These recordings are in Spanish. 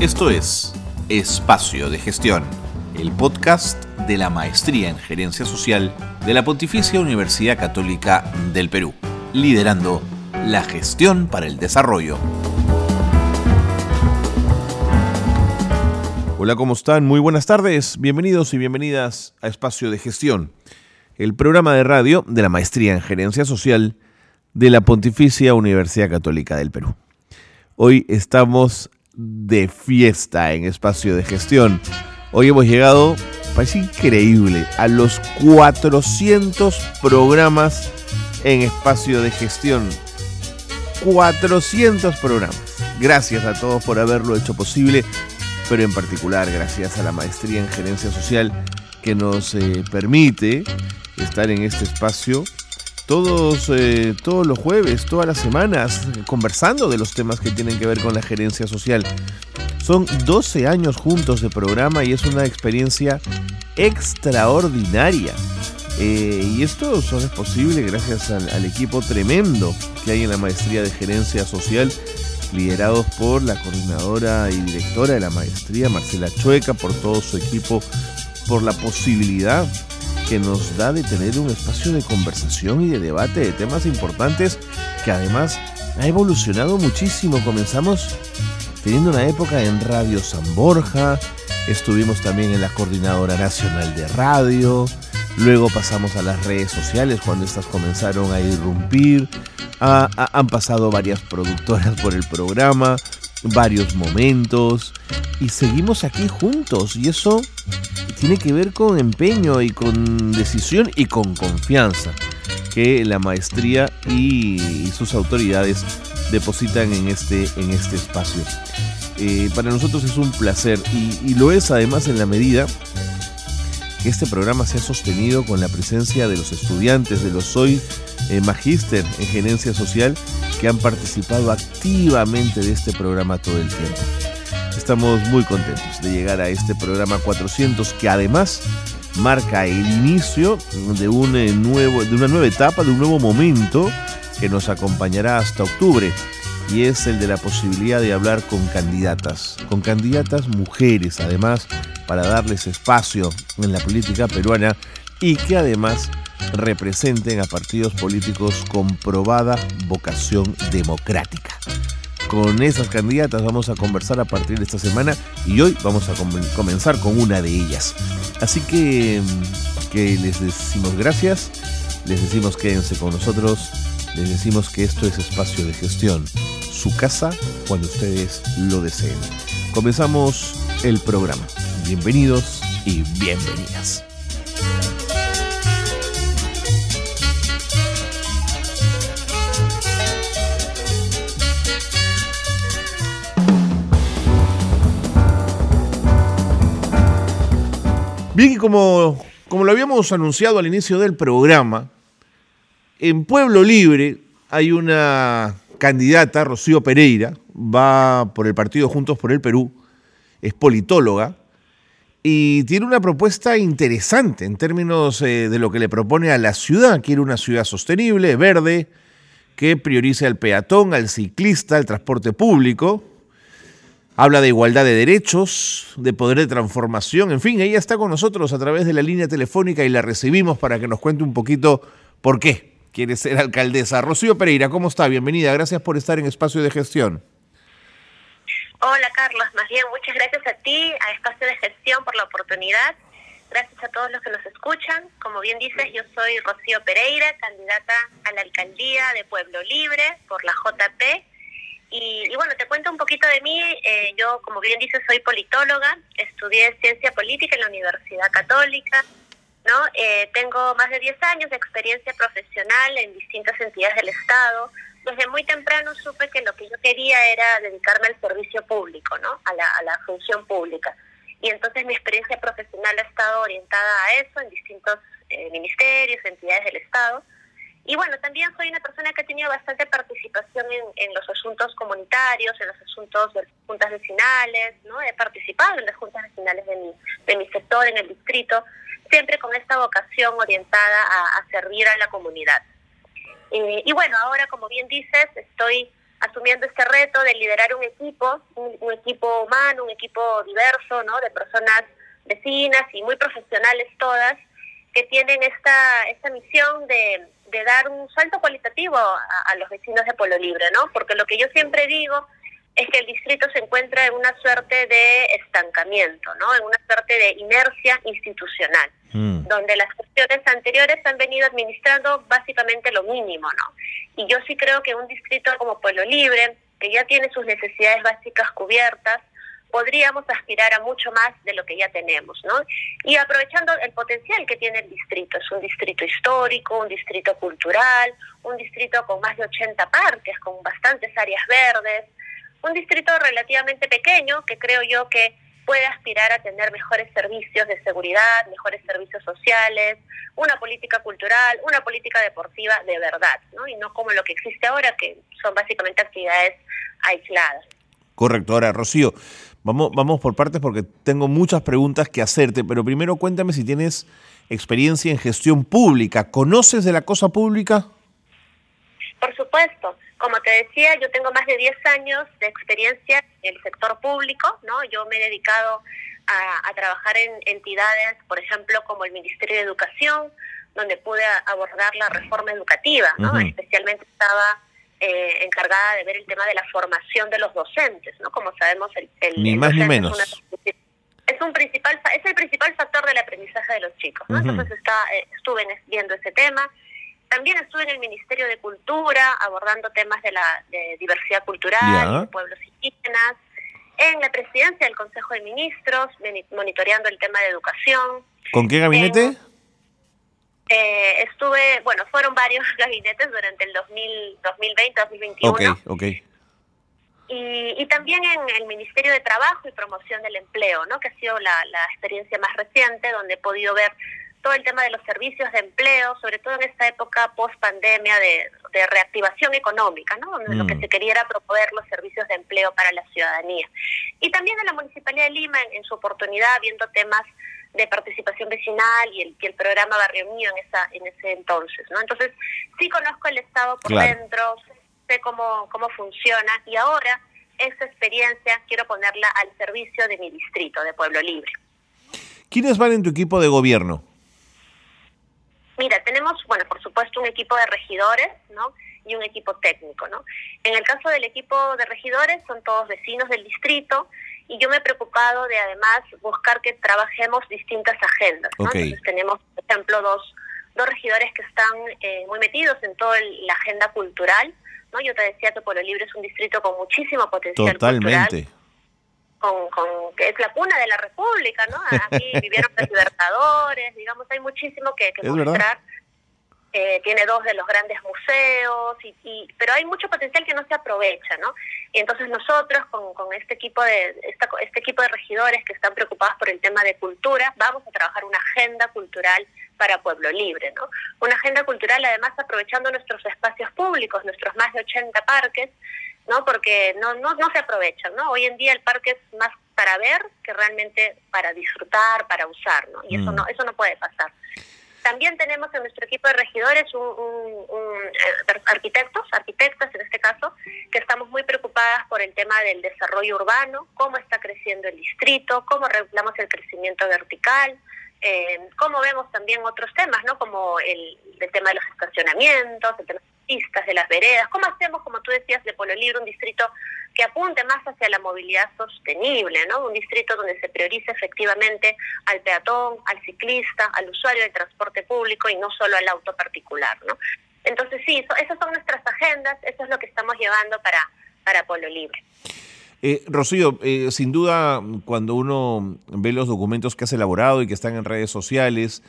Esto es Espacio de Gestión, el podcast de la Maestría en Gerencia Social de la Pontificia Universidad Católica del Perú, liderando la gestión para el desarrollo. Hola, ¿cómo están? Muy buenas tardes. Bienvenidos y bienvenidas a Espacio de Gestión, el programa de radio de la Maestría en Gerencia Social de la Pontificia Universidad Católica del Perú. Hoy estamos de fiesta en espacio de gestión. Hoy hemos llegado, parece increíble, a los 400 programas en espacio de gestión. 400 programas. Gracias a todos por haberlo hecho posible, pero en particular gracias a la maestría en gerencia social que nos eh, permite estar en este espacio todos, eh, todos los jueves, todas las semanas, conversando de los temas que tienen que ver con la gerencia social. Son 12 años juntos de programa y es una experiencia extraordinaria. Eh, y esto solo es posible gracias al, al, equipo tremendo que hay en la maestría de gerencia social, liderados por la coordinadora y directora de la maestría, Marcela Chueca, por todo su equipo, por la posibilidad que nos da de tener un espacio de conversación y de debate de temas importantes que además ha evolucionado muchísimo. Comenzamos teniendo una época en Radio San Borja, estuvimos también en la Coordinadora Nacional de Radio, luego pasamos a las redes sociales cuando estas comenzaron a irrumpir, han pasado varias productoras por el programa, varios momentos y seguimos aquí juntos y eso tiene que ver con empeño y con decisión y con confianza que la maestría y, sus autoridades depositan en este, en este espacio. Eh, para nosotros es un placer y, lo es además en la medida que este programa se ha sostenido con la presencia de los estudiantes de los Soy eh, Magíster en Gerencia Social que han participado activamente de este programa todo el tiempo. Estamos muy contentos de llegar a este programa 400 que además marca el inicio de, eh, nuevo, de una nueva etapa, de un nuevo momento que nos acompañará hasta octubre y es el de la posibilidad de hablar con candidatas, con candidatas mujeres además, para darles espacio en la política peruana y que además representen a partidos políticos con probada vocación democrática. Con esas candidatas vamos a conversar a partir de esta semana y hoy vamos a comenzar con una de ellas. Así que, que les decimos gracias, les decimos quédense con nosotros, les decimos que esto es espacio de gestión, su casa cuando ustedes lo deseen. Comenzamos el programa. Bienvenidos y bienvenidas. Bien, y como, como lo habíamos anunciado al inicio del programa, en Pueblo Libre hay una candidata, Rocío Pereira, va por el partido Juntos por el Perú, es politóloga y tiene una propuesta interesante en términos eh, de lo que le propone a la ciudad. Quiere una ciudad sostenible, verde, que priorice al peatón, al ciclista, al transporte público, Habla de igualdad de derechos, de poder de transformación, en fin, ella está con nosotros a través de la línea telefónica y la recibimos para que nos cuente un poquito por qué quiere ser alcaldesa. Rocío Pereira, ¿cómo está? Bienvenida, gracias por estar en Espacio de Gestión. Hola Carlos, más bien muchas gracias a ti, a Espacio de Gestión por la oportunidad. Gracias a todos los que nos escuchan. Como bien dices, yo soy Rocío Pereira, candidata a la alcaldía de Pueblo Libre por la JP y, bueno, te cuento un poquito de mí. Eh, yo, como bien dices, soy politóloga, estudié ciencia política en la Universidad Católica. ¿no? Eh, tengo más de 10 años de experiencia profesional en distintas entidades del Estado. Desde muy temprano supe que lo que yo quería era dedicarme al servicio público, ¿no? a, la, a la función pública. Y entonces mi experiencia profesional ha estado orientada a eso en distintos eh, ministerios, entidades del Estado. Y bueno, también soy una persona que ha tenido bastante participación en, los asuntos comunitarios, en los asuntos de juntas vecinales, ¿no? He participado en las juntas vecinales de mi, de mi sector, en el distrito, siempre con esta vocación orientada a, servir a la comunidad. Eh, y bueno, ahora, como bien dices, estoy asumiendo este reto de liderar un equipo, un, equipo humano, un equipo diverso, ¿no? De personas vecinas y muy profesionales todas, que tienen esta, esta misión de dar un salto cualitativo a, a, los vecinos de Pueblo Libre, ¿no? Porque lo que yo siempre digo es que el distrito se encuentra en una suerte de estancamiento, ¿no? En una suerte de inercia institucional, mm. donde las cuestiones anteriores han venido administrando básicamente lo mínimo, ¿no? Y yo sí creo que un distrito como Pueblo Libre, que ya tiene sus necesidades básicas cubiertas, podríamos aspirar a mucho más de lo que ya tenemos, ¿no? Y aprovechando el potencial que tiene el distrito, es un distrito histórico, un distrito cultural, un distrito con más de 80 parques, con bastantes áreas verdes, un distrito relativamente pequeño que creo yo que puede aspirar a tener mejores servicios de seguridad, mejores servicios sociales, una política cultural, una política deportiva de verdad, ¿no? Y no como lo que existe ahora, que son básicamente actividades aisladas. Correcto. Ahora, Rocío, vamos, vamos por partes porque tengo muchas preguntas que hacerte, pero primero cuéntame si tienes experiencia en gestión pública. ¿Conoces de la cosa pública? Por supuesto. Como te decía, yo tengo más de 10 años de experiencia en el sector público, ¿no? Yo me he dedicado a, trabajar en entidades, por ejemplo, como el Ministerio de Educación, donde pude abordar la reforma educativa, ¿no? Especialmente estaba eh, encargada de ver el tema de la formación de los docentes, ¿no? Como sabemos, el, el ni más ni menos. Es, un principal, es el principal factor del aprendizaje de los chicos, ¿no? Entonces está, eh, estuve viendo ese tema también estuve en el Ministerio de Cultura abordando temas de la diversidad cultural, de pueblos indígenas, en la presidencia del Consejo de Ministros, monitoreando el tema de educación. ¿Con qué gabinete? Eh, estuve, bueno, fueron varios gabinetes durante el 2020-2021. Ok, ok. Y, y, también en el Ministerio de Trabajo y Promoción del Empleo, ¿no? que ha sido la, la experiencia más reciente, donde he podido ver todo el tema de los servicios de empleo, sobre todo en esta época post pandemia de, reactivación económica, ¿no? donde lo que mm. se quería era proponer los servicios de empleo para la ciudadanía. Y también en la Municipalidad de Lima, en, su oportunidad, viendo temas de participación vecinal y el, el programa Barrio Mío en, esa, en ese entonces. ¿no? Entonces, sí conozco el Estado por dentro, sé cómo, cómo funciona y ahora esa experiencia quiero ponerla al servicio de mi distrito, de Pueblo Libre. ¿Quiénes van en tu equipo de gobierno? Mira, tenemos, bueno, por supuesto, un equipo de regidores, ¿no? Y un equipo técnico, ¿no? En el caso del equipo de regidores, son todos vecinos del distrito y yo me he preocupado de además buscar que trabajemos distintas agendas, ¿no? Entonces tenemos, por ejemplo, dos, dos regidores que están eh, muy metidos en toda la agenda cultural, ¿no? Yo te decía que Pueblo Libre es un distrito con muchísimo potencial Totalmente con, con, que es la cuna de la República, ¿no? Aquí vivieron los libertadores, digamos, hay muchísimo que, que mostrar. Eh, tiene dos de los grandes museos, y, y, pero hay mucho potencial que no se aprovecha, ¿no? Y entonces nosotros con, con este equipo de esta, este equipo de regidores que están preocupados por el tema de cultura, vamos a trabajar una agenda cultural para Pueblo Libre, ¿no? Una agenda cultural además aprovechando nuestros espacios públicos, nuestros más de 80 parques, ¿no? Porque no, no, no se aprovechan, ¿no? Hoy en día el parque es más para ver que realmente para disfrutar, para usar, ¿no? Y eso mm. no eso no puede pasar. También tenemos en nuestro equipo de regidores un, un, eh, arquitectos, arquitectas en este caso, que estamos muy preocupadas por el tema del desarrollo urbano, cómo está creciendo el distrito, cómo regulamos el crecimiento vertical, eh, cómo vemos también otros temas, ¿no? Como el, el tema de los estacionamientos, el tema de las veredas, ¿cómo hacemos, como tú decías, de Polo Libre un distrito que apunte más hacia la movilidad sostenible, ¿no? Un distrito donde se priorice efectivamente al peatón, al ciclista, al usuario del transporte público y no solo al auto particular, ¿no? Entonces sí, esas son nuestras agendas, eso es lo que estamos llevando para, para Polo Libre. Eh, Rocío, eh, sin duda, cuando uno ve los documentos que has elaborado y que están en redes sociales,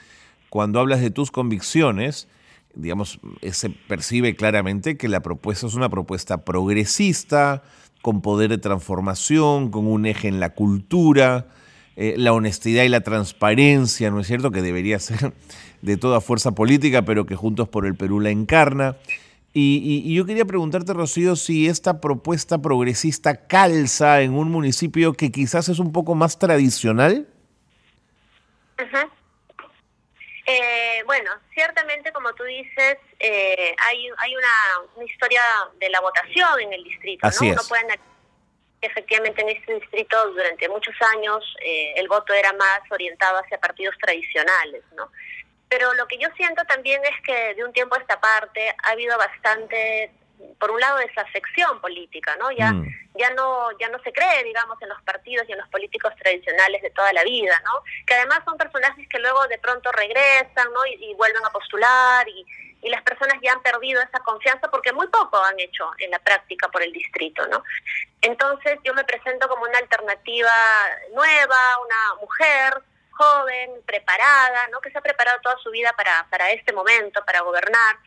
cuando hablas de tus convicciones, digamos, se percibe claramente que la propuesta es una propuesta progresista, con poder de transformación, con un eje en la cultura, eh, la honestidad y la transparencia, ¿no es cierto?, que debería ser de toda fuerza política, pero que Juntos por el Perú la encarna. Y, yo quería preguntarte, Rocío, si esta propuesta progresista calza en un municipio que quizás es un poco más tradicional. Eh, bueno, ciertamente, como tú dices, eh, hay, hay una, historia de la votación en el distrito. Así ¿no? efectivamente, en este distrito durante muchos años eh, el voto era más orientado hacia partidos tradicionales, ¿no? Pero lo que yo siento también es que de un tiempo a esta parte ha habido bastante por un lado desafección política, ¿no? Ya mm. ya no ya no se cree, digamos, en los partidos y en los políticos tradicionales de toda la vida, ¿no? Que además son personajes que luego de pronto regresan, ¿no? Y, vuelven a postular y, y las personas ya han perdido esa confianza porque muy poco han hecho en la práctica por el distrito, ¿no? Entonces yo me presento como una alternativa nueva, una mujer joven, preparada, ¿no? Que se ha preparado toda su vida para para este momento, para gobernar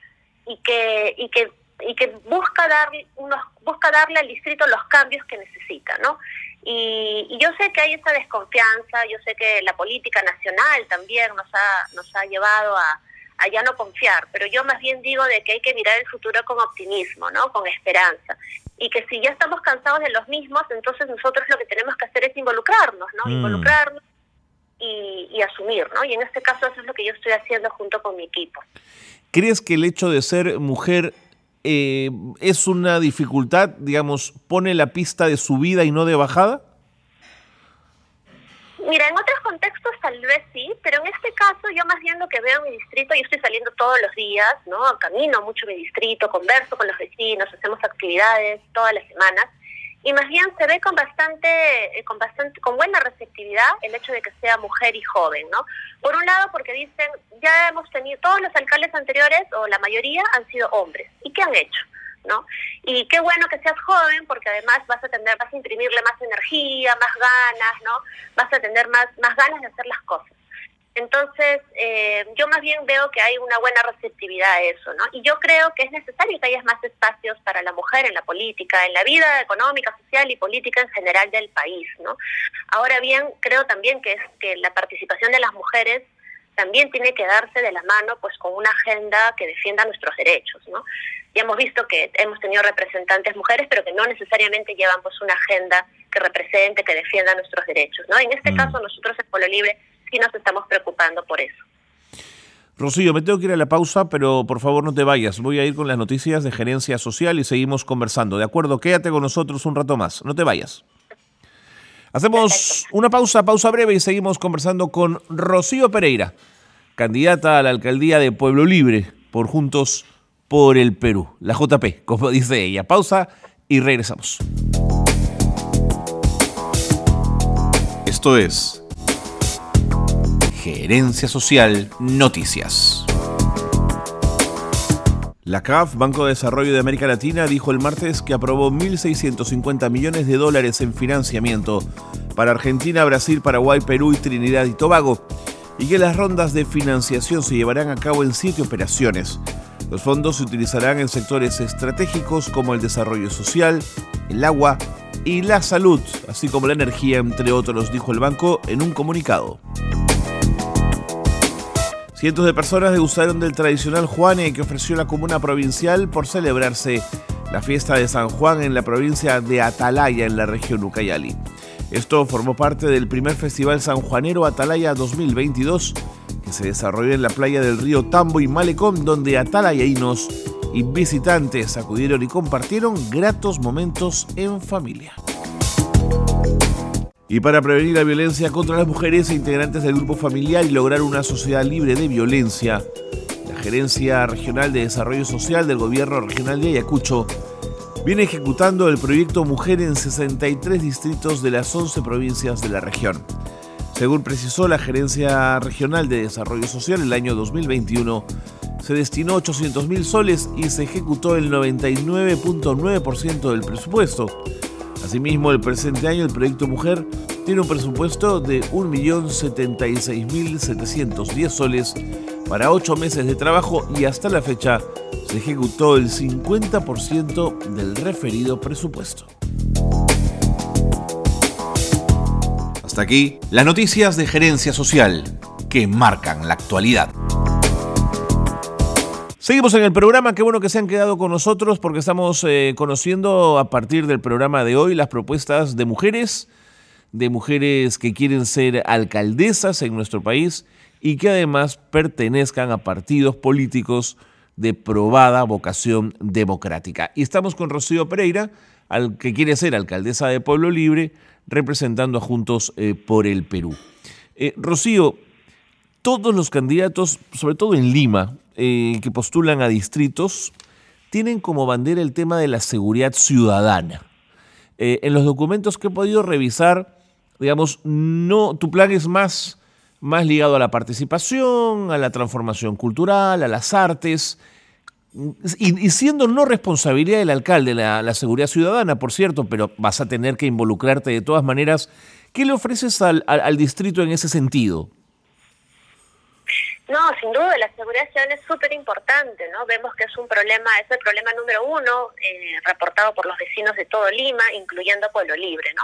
y que y que y que busca darle unos busca darle al distrito los cambios que necesita, ¿no? Y, yo sé que hay esa desconfianza, yo sé que la política nacional también nos ha nos ha llevado a, a ya no confiar, pero yo más bien digo de que hay que mirar el futuro con optimismo, ¿no? Con esperanza. Y que si ya estamos cansados de los mismos, entonces nosotros lo que tenemos que hacer es involucrarnos, ¿no? Mm. Involucrarnos y, y asumir, ¿no? Y en este caso eso es lo que yo estoy haciendo junto con mi equipo. ¿Crees que el hecho de ser mujer eh, es una dificultad, digamos, pone la pista de subida y no de bajada? Mira, en otros contextos tal vez sí, pero en este caso yo más bien lo que veo en mi distrito, yo estoy saliendo todos los días, ¿no? Camino mucho mi distrito, converso con los vecinos, hacemos actividades todas las semanas y más bien se ve con bastante, eh, con bastante, con buena receptividad el hecho de que sea mujer y joven, ¿no? Por un lado porque dicen, ya hemos tenido, todos los alcaldes anteriores, o la mayoría, han sido hombres. ¿Y qué han hecho? ¿no? Y qué bueno que seas joven porque además vas a tener, vas a imprimirle más energía, más ganas, ¿no? Vas a tener más, más ganas de hacer las cosas. Entonces, eh, yo más bien veo que hay una buena receptividad a eso, ¿no? Y yo creo que es necesario que haya más espacios para la mujer en la política, en la vida económica, social y política en general del país, ¿no? Ahora bien, creo también que, es, que la participación de las mujeres también tiene que darse de la mano pues con una agenda que defienda nuestros derechos, ¿no? Ya hemos visto que hemos tenido representantes mujeres, pero que no necesariamente llevan pues una agenda que represente, que defienda nuestros derechos, ¿no? En este mm. caso nosotros en Polo Libre sí nos estamos preocupando por eso. Rocío, me tengo que ir a la pausa, pero por favor no te vayas. Voy a ir con las noticias de gerencia social y seguimos conversando. ¿De acuerdo? Quédate con nosotros un rato más. No te vayas. Hacemos una pausa, pausa breve y seguimos conversando con Rocío Pereira, candidata a la alcaldía de Pueblo Libre por Juntos por el Perú, la JP, como dice ella. Pausa y regresamos. Esto es Gerencia Social Noticias. La CAF, Banco de Desarrollo de América Latina, dijo el martes que aprobó 1.650 millones de dólares en financiamiento para Argentina, Brasil, Paraguay, Perú y Trinidad y Tobago, y que las rondas de financiación se llevarán a cabo en siete operaciones. Los fondos se utilizarán en sectores estratégicos como el desarrollo social, el agua y la salud, así como la energía, entre otros, dijo el banco en un comunicado. Cientos de personas degustaron del tradicional Juane que ofreció la comuna provincial por celebrarse la fiesta de San Juan en la provincia de Atalaya, en la región Ucayali. Esto formó parte del primer Festival Sanjuanero Atalaya 2022, que se desarrolló en la playa del río Tambo y Malecón, donde atalayaínos y visitantes acudieron y compartieron gratos momentos en familia. Y para prevenir la violencia contra las mujeres e integrantes del grupo familiar y lograr una sociedad libre de violencia, la Gerencia Regional de Desarrollo Social del Gobierno Regional de Ayacucho viene ejecutando el proyecto Mujer en 63 distritos de las 11 provincias de la región. Según precisó la Gerencia Regional de Desarrollo Social, el año 2021 se destinó 800 mil soles y se ejecutó el 99.9% del presupuesto. Asimismo, el presente año el proyecto Mujer tiene un presupuesto de 1.076.710 soles para 8 meses de trabajo y hasta la fecha se ejecutó el 50% del referido presupuesto. Hasta aquí las noticias de gerencia social que marcan la actualidad. Seguimos en el programa, qué bueno que se han quedado con nosotros porque estamos eh, conociendo a partir del programa de hoy las propuestas de mujeres, de mujeres que quieren ser alcaldesas en nuestro país y que además pertenezcan a partidos políticos de probada vocación democrática. Y estamos con Rocío Pereira, al que quiere ser alcaldesa de Pueblo Libre, representando a Juntos eh, por el Perú. Eh, Rocío, todos los candidatos, sobre todo en Lima, eh, que postulan a distritos, tienen como bandera el tema de la seguridad ciudadana. en los documentos que he podido revisar, digamos, no, tu plan es más, más ligado a la participación, a la transformación cultural, a las artes, y, siendo no responsabilidad del alcalde la, seguridad ciudadana, por cierto, pero vas a tener que involucrarte de todas maneras, ¿qué le ofreces al, distrito en ese sentido? No, sin duda, la seguridad ciudadana es súper importante, ¿no? Vemos que es un problema, es el problema número uno eh, reportado por los vecinos de todo Lima, incluyendo Pueblo Libre, ¿no?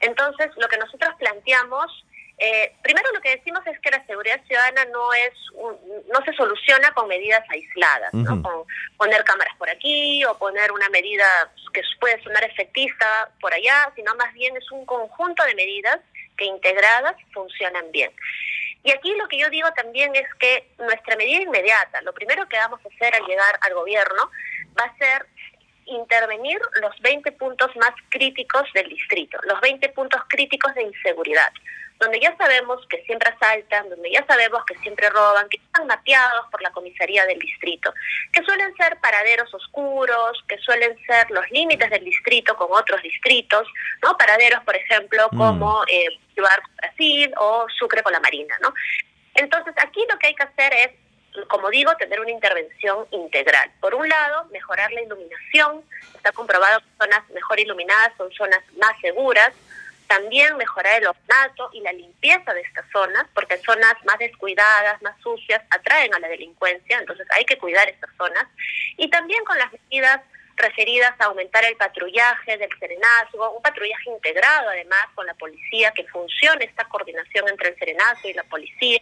Entonces, lo que nosotros planteamos eh, primero lo que decimos es que la seguridad ciudadana no es no se soluciona con medidas aisladas, ¿no? con poner cámaras por aquí o poner una medida que puede sonar efectista por allá, sino más bien es un conjunto de medidas que integradas funcionan bien. Y aquí lo que yo digo también es que nuestra medida inmediata, lo primero que vamos a hacer al llegar al gobierno, va a ser intervenir los 20 puntos más críticos del distrito, los 20 puntos críticos de inseguridad donde ya sabemos que siempre asaltan, donde ya sabemos que siempre roban, que están mapeados por la comisaría del distrito, que suelen ser paraderos oscuros, que suelen ser los límites del distrito con otros distritos, ¿no? Paraderos, por ejemplo, mm. como eh, Brasil o Sucre con la Marina, ¿no? Entonces, aquí lo que hay que hacer es como digo, tener una intervención integral. Por un lado, mejorar la iluminación. Está comprobado que zonas mejor iluminadas son zonas más seguras. También mejorar el ornato y la limpieza de estas zonas, porque zonas más descuidadas, más sucias, atraen a la delincuencia, entonces hay que cuidar estas zonas. Y también con las medidas referidas a aumentar el patrullaje del serenazgo, un patrullaje integrado además con la policía, que funcione esta coordinación entre el serenazgo y la policía.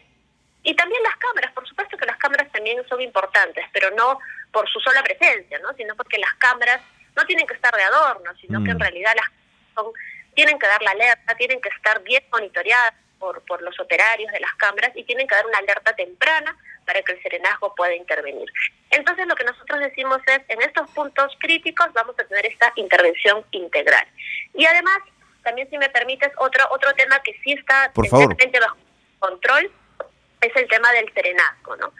Y también las cámaras, por supuesto que las cámaras también son importantes, pero no por su sola presencia, ¿no? sino porque las cámaras no tienen que estar de adorno, sino que en mm. realidad las son tienen que dar la alerta, tienen que estar bien monitoreadas por, por los operarios de las cámaras y tienen que dar una alerta temprana para que el serenazgo pueda intervenir. Entonces lo que nosotros decimos es, en estos puntos críticos vamos a tener esta intervención integral. Y además, también si me permites, otro, otro tema que sí está Por bajo control es el tema del serenazgo, ¿no?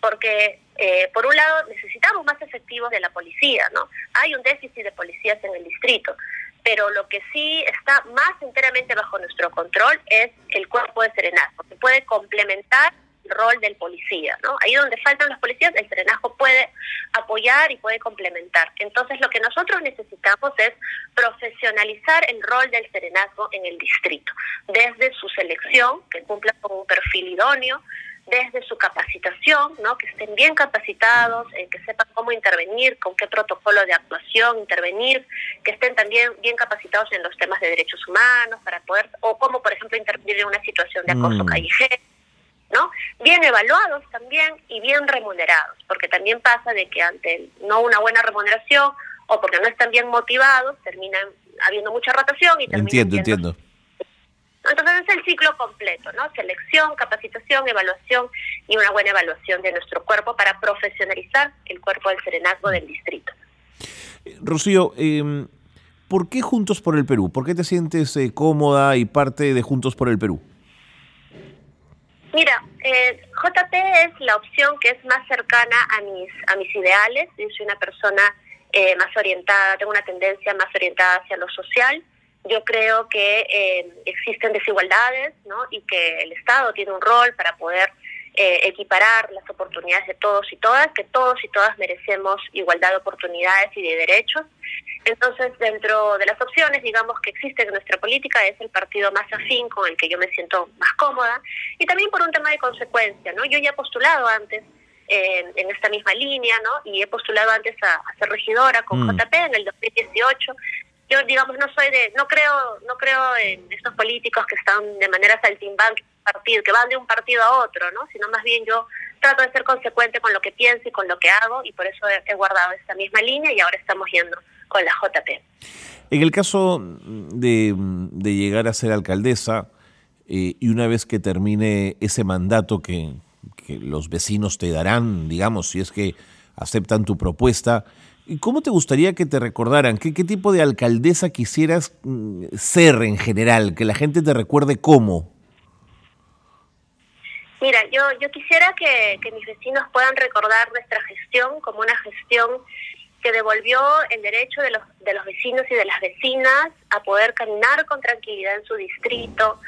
Porque eh, por un lado necesitamos más efectivos de la policía, ¿no? Hay un déficit de policías en el distrito pero lo que sí está más enteramente bajo nuestro control es el cuerpo de serenazgo, que puede complementar el rol del policía, ¿no? Ahí donde faltan los policías, el serenazgo puede apoyar y puede complementar. Entonces, lo que nosotros necesitamos es profesionalizar el rol del serenazgo en el distrito, desde su selección, que cumpla con un perfil idóneo, desde su capacitación, ¿no? que estén bien capacitados, eh, que sepan cómo intervenir, con qué protocolo de actuación intervenir, que estén también bien capacitados en los temas de derechos humanos para poder, o cómo por ejemplo intervenir en una situación de acoso mm. callejero, ¿no? Bien evaluados también y bien remunerados, porque también pasa de que ante no una buena remuneración o porque no están bien motivados, terminan habiendo mucha rotación y terminan Entiendo, entiendo entonces es el ciclo completo, ¿no? Selección, capacitación, evaluación y una buena evaluación de nuestro cuerpo para profesionalizar el cuerpo del serenazgo del distrito. Rocío, em, ¿por qué Juntos por el Perú? ¿Por qué te sientes eh, cómoda y parte de Juntos por el Perú? Mira, eh, JP es la opción que es más cercana a mis, a mis ideales. Yo soy una persona eh, más orientada, tengo una tendencia más orientada hacia lo social yo creo que eh, existen desigualdades ¿no? y que el Estado tiene un rol para poder eh, equiparar las oportunidades de todos y todas, que todos y todas merecemos igualdad de oportunidades y de derechos. Entonces, dentro de las opciones, digamos, que existen en nuestra política, es el partido más afín con el que yo me siento más cómoda, y también por un tema de consecuencia, ¿no? Yo ya he postulado antes en esta misma línea, ¿no? Y he postulado antes a, ser regidora con mm. JP en el 2018 yo digamos no soy de no creo no creo en estos políticos que están de manera saltimbanque partido que van de un partido a otro no sino más bien yo trato de ser consecuente con lo que pienso y con lo que hago y por eso he, guardado esta misma línea y ahora estamos yendo con la JP en el caso de, de llegar a ser alcaldesa eh, y una vez que termine ese mandato que, los vecinos te darán, digamos, si es que aceptan tu propuesta, ¿cómo te gustaría que te recordaran? ¿Qué, qué tipo de alcaldesa quisieras mm, ser en general? Que la gente te recuerde cómo. Mira, yo, yo quisiera que, que mis vecinos puedan recordar nuestra gestión como una gestión que devolvió el derecho de los, de los vecinos y de las vecinas a poder caminar con tranquilidad en su distrito,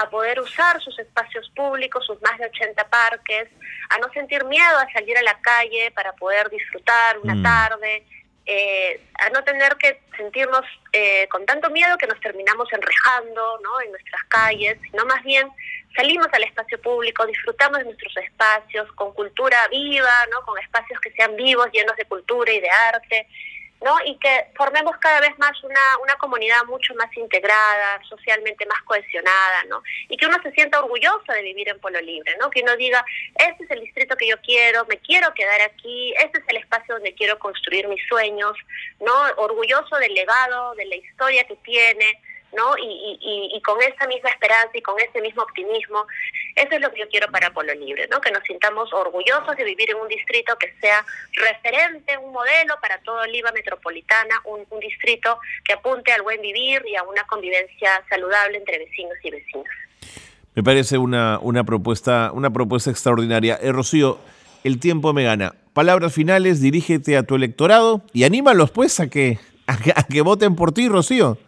a poder usar sus espacios públicos, sus más de 80 parques, a no sentir miedo a salir a la calle para poder disfrutar una mm. tarde, eh, a no tener que sentirnos eh, con tanto miedo que nos terminamos enrejando ¿no? en nuestras calles, sino más bien salimos al espacio público, disfrutamos de nuestros espacios con cultura viva, ¿no? con espacios que sean vivos, llenos de cultura y de arte, ¿no? Y que formemos cada vez más una, una comunidad mucho más integrada, socialmente más cohesionada, ¿no? Y que uno se sienta orgulloso de vivir en Polo Libre, ¿no? Que uno diga, este es el distrito que yo quiero, me quiero quedar aquí, este es el espacio donde quiero construir mis sueños, ¿no? Orgulloso del legado, de la historia que tiene, ¿no? Y, y, y, con esa misma esperanza y con ese mismo optimismo, eso es lo que yo quiero para Polo Libre, ¿no? Que nos sintamos orgullosos de vivir en un distrito que sea referente, un modelo para todo Lima metropolitana, un, un distrito que apunte al buen vivir y a una convivencia saludable entre vecinos y vecinas. Me parece una, una propuesta, una propuesta extraordinaria. Eh, Rocío, el tiempo me gana. Palabras finales, dirígete a tu electorado y anímalos pues a que, a que voten por ti, Rocío.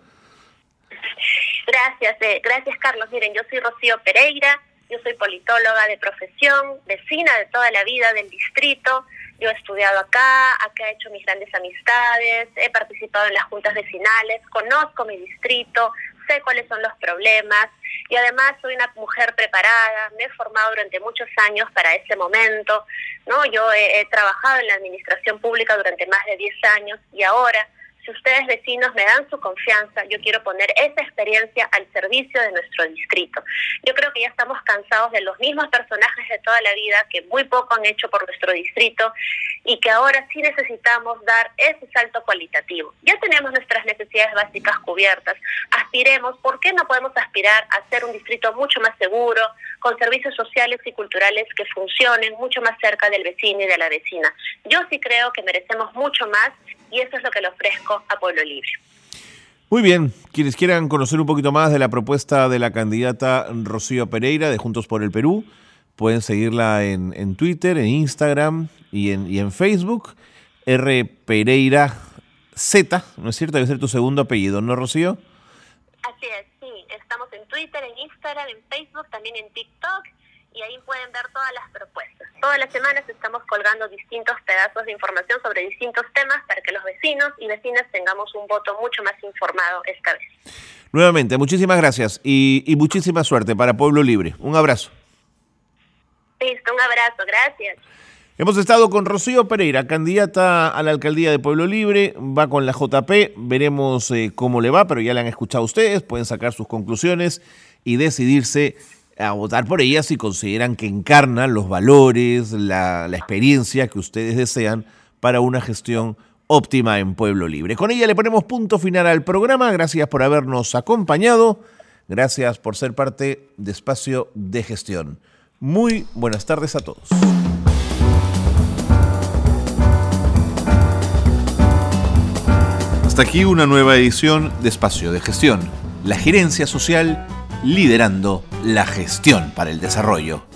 Gracias, eh, gracias Carlos. Miren, yo soy Rocío Pereira, yo soy politóloga de profesión, vecina de toda la vida del distrito. Yo he estudiado acá, acá he hecho mis grandes amistades, he participado en las juntas vecinales, conozco mi distrito, sé cuáles son los problemas y además soy una mujer preparada, me he formado durante muchos años para ese momento, ¿no? Yo he trabajado en la administración pública durante más de 10 años y ahora si ustedes vecinos me dan su confianza, yo quiero poner esa experiencia al servicio de nuestro distrito. Yo creo que ya estamos cansados de los mismos personajes de toda la vida que muy poco han hecho por nuestro distrito y que ahora sí necesitamos dar ese salto cualitativo. Ya tenemos nuestras necesidades básicas cubiertas. Aspiremos, ¿por qué no podemos aspirar a ser un distrito mucho más seguro, con servicios sociales y culturales que funcionen mucho más cerca del vecino y de la vecina? Yo sí creo que merecemos mucho más y eso es lo que le ofrezco a Pueblo Libre. Muy bien, quienes quieran conocer un poquito más de la propuesta de la candidata Rocío Pereira de Juntos por el Perú, pueden seguirla en, en Twitter, en Instagram y en, y en Facebook. R. Pereira Z, ¿no es cierto? Debe ser tu segundo apellido, ¿no, Rocío? Así es, sí. Estamos en Twitter, en Instagram, en Facebook, también en TikTok y ahí pueden ver todas las propuestas. Todas las semanas estamos colgando distintos pedazos de información sobre distintos temas para que los vecinos y vecinas tengamos un voto mucho más informado esta vez. Nuevamente, muchísimas gracias y, y muchísima suerte para Pueblo Libre. Un abrazo. Listo, un abrazo, gracias. Hemos estado con Rocío Pereira, candidata a la alcaldía de Pueblo Libre, va con la JP, veremos eh, cómo le va, pero ya la han escuchado ustedes, pueden sacar sus conclusiones y decidirse a votar por ella si consideran que encarna los valores, la, la experiencia que ustedes desean para una gestión óptima en Pueblo Libre. Con ella le ponemos punto final al programa. Gracias por habernos acompañado. Gracias por ser parte de Espacio de Gestión. Muy buenas tardes a todos. Hasta aquí una nueva edición de Espacio de Gestión. La gerencia social liderando la gestión para el desarrollo.